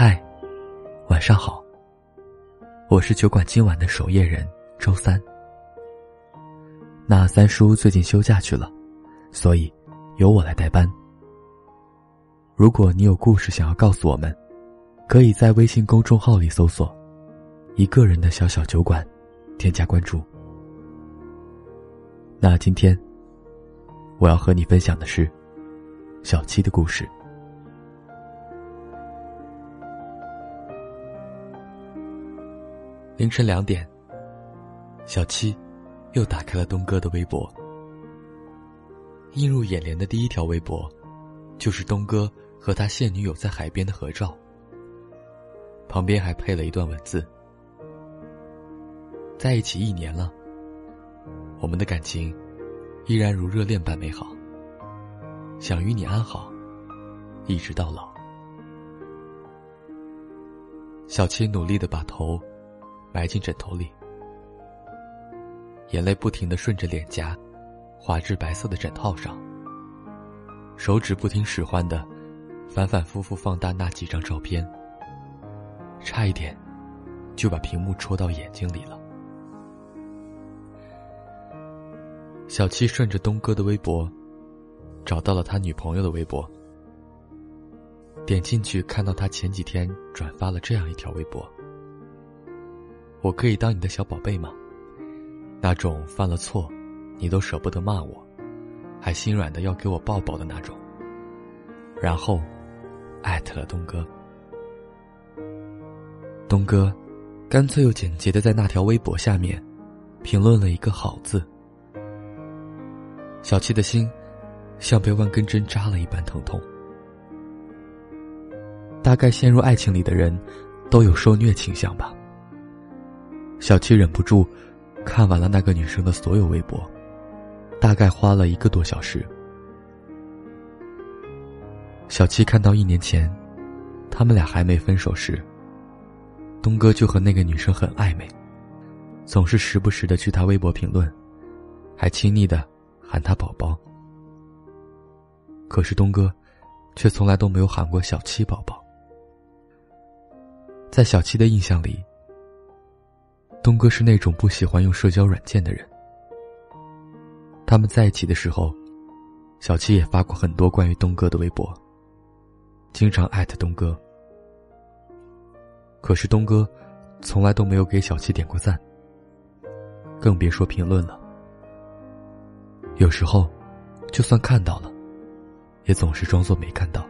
嗨，晚上好。我是酒馆今晚的守夜人周三。那三叔最近休假去了，所以由我来代班。如果你有故事想要告诉我们，可以在微信公众号里搜索“一个人的小小酒馆”，添加关注。那今天我要和你分享的是小七的故事。凌晨两点，小七又打开了东哥的微博。映入眼帘的第一条微博，就是东哥和他现女友在海边的合照。旁边还配了一段文字：“在一起一年了，我们的感情依然如热恋般美好。想与你安好，一直到老。”小七努力的把头。埋进枕头里，眼泪不停的顺着脸颊滑至白色的枕套上，手指不听使唤的反反复复放大那几张照片，差一点就把屏幕戳到眼睛里了。小七顺着东哥的微博找到了他女朋友的微博，点进去看到他前几天转发了这样一条微博。我可以当你的小宝贝吗？那种犯了错，你都舍不得骂我，还心软的要给我抱抱的那种。然后，艾特了东哥。东哥，干脆又简洁的在那条微博下面，评论了一个好字。小七的心，像被万根针扎了一般疼痛。大概陷入爱情里的人，都有受虐倾向吧。小七忍不住看完了那个女生的所有微博，大概花了一个多小时。小七看到一年前，他们俩还没分手时，东哥就和那个女生很暧昧，总是时不时的去她微博评论，还亲昵的喊她宝宝。可是东哥，却从来都没有喊过小七宝宝。在小七的印象里。东哥是那种不喜欢用社交软件的人。他们在一起的时候，小七也发过很多关于东哥的微博，经常艾特东哥。可是东哥从来都没有给小七点过赞，更别说评论了。有时候，就算看到了，也总是装作没看到，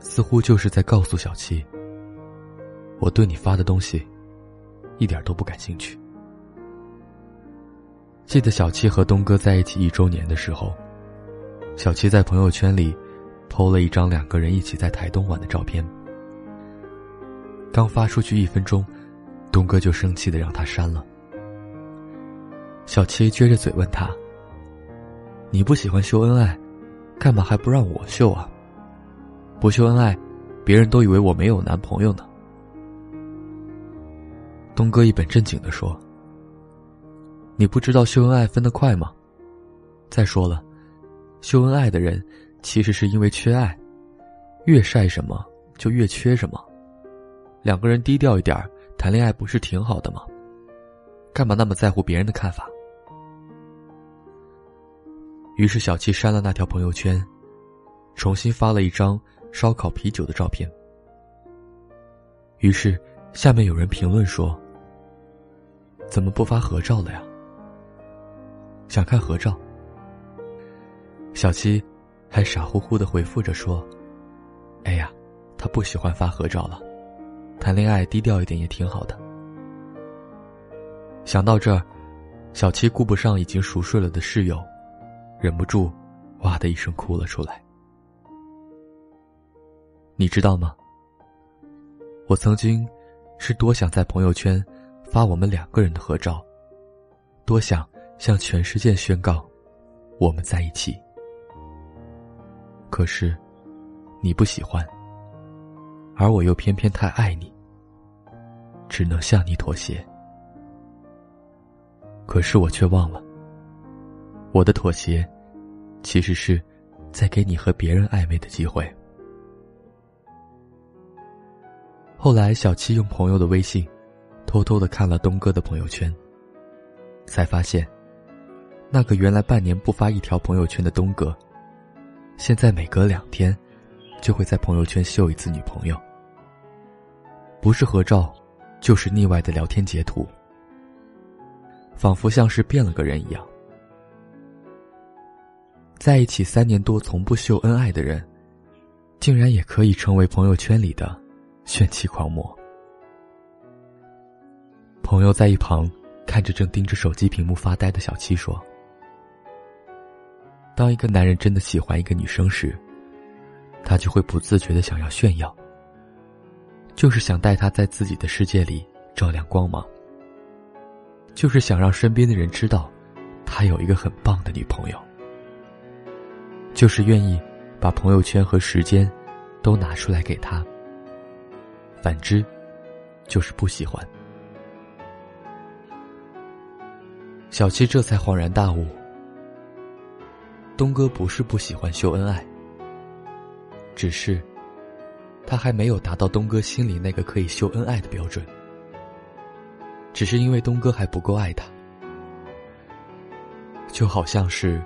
似乎就是在告诉小七：“我对你发的东西。”一点都不感兴趣。记得小七和东哥在一起一周年的时候，小七在朋友圈里，PO 了一张两个人一起在台东玩的照片。刚发出去一分钟，东哥就生气的让他删了。小七撅着嘴问他：“你不喜欢秀恩爱，干嘛还不让我秀啊？不秀恩爱，别人都以为我没有男朋友呢。”东哥一本正经的说：“你不知道秀恩爱分得快吗？再说了，秀恩爱的人其实是因为缺爱，越晒什么就越缺什么。两个人低调一点谈恋爱不是挺好的吗？干嘛那么在乎别人的看法？”于是小七删了那条朋友圈，重新发了一张烧烤啤酒的照片。于是下面有人评论说。怎么不发合照了呀？想看合照。小七还傻乎乎的回复着说：“哎呀，他不喜欢发合照了，谈恋爱低调一点也挺好的。”想到这儿，小七顾不上已经熟睡了的室友，忍不住哇的一声哭了出来。你知道吗？我曾经是多想在朋友圈。发我们两个人的合照，多想向全世界宣告，我们在一起。可是，你不喜欢，而我又偏偏太爱你，只能向你妥协。可是我却忘了，我的妥协，其实是在给你和别人暧昧的机会。后来，小七用朋友的微信，偷偷的看了东哥的朋友圈，才发现，那个原来半年不发一条朋友圈的东哥，现在每隔两天，就会在朋友圈秀一次女朋友，不是合照，就是腻歪的聊天截图，仿佛像是变了个人一样。在一起三年多从不秀恩爱的人，竟然也可以成为朋友圈里的炫妻狂魔。朋友在一旁看着正盯着手机屏幕发呆的小七说：“当一个男人真的喜欢一个女生时，他就会不自觉的想要炫耀，就是想带她在自己的世界里照亮光芒，就是想让身边的人知道，他有一个很棒的女朋友。”就是愿意把朋友圈和时间都拿出来给他。反之，就是不喜欢。小七这才恍然大悟：东哥不是不喜欢秀恩爱，只是他还没有达到东哥心里那个可以秀恩爱的标准。只是因为东哥还不够爱他，就好像是。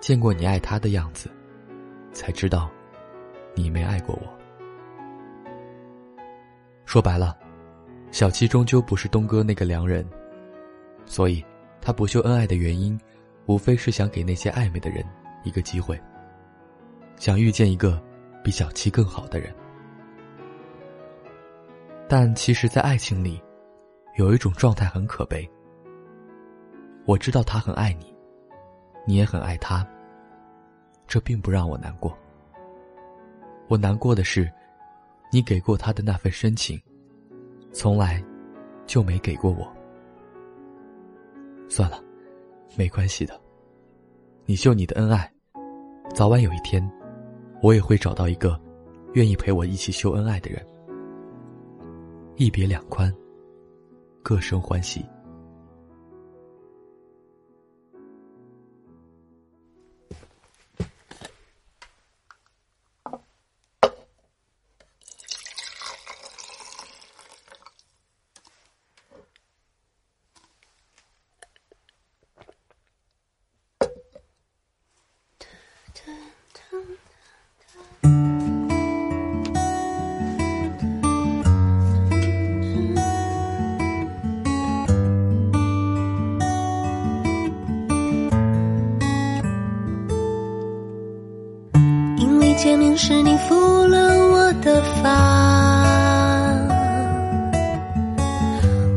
见过你爱他的样子，才知道，你没爱过我。说白了，小七终究不是东哥那个良人，所以，他不秀恩爱的原因，无非是想给那些暧昧的人一个机会，想遇见一个比小七更好的人。但其实，在爱情里，有一种状态很可悲。我知道他很爱你。你也很爱他，这并不让我难过。我难过的是，你给过他的那份深情，从来就没给过我。算了，没关系的。你秀你的恩爱，早晚有一天，我也会找到一个愿意陪我一起秀恩爱的人。一别两宽，各生欢喜。见面时，你抚了我的发，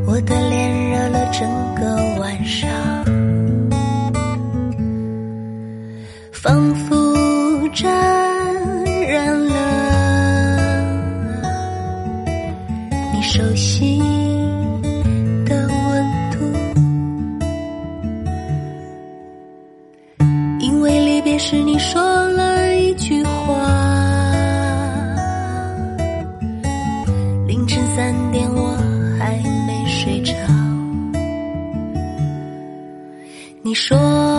我的脸热了整个晚上，仿佛站睡着。你说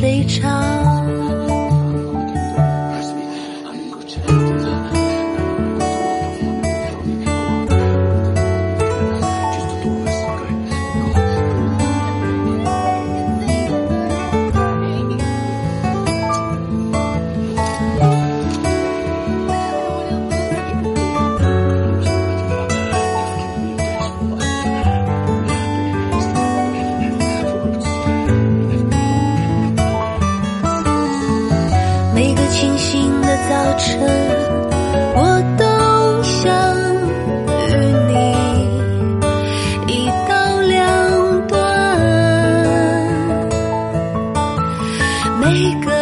离场一个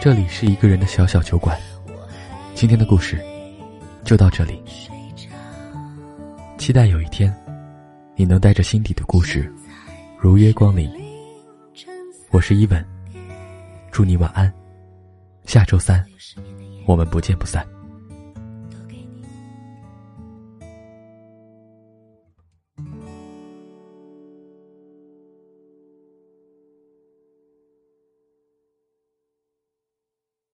这里是一个人的小小酒馆，今天的故事就到这里。期待有一天，你能带着心底的故事如约光临。我是伊文，祝你晚安。下周三，我们不见不散。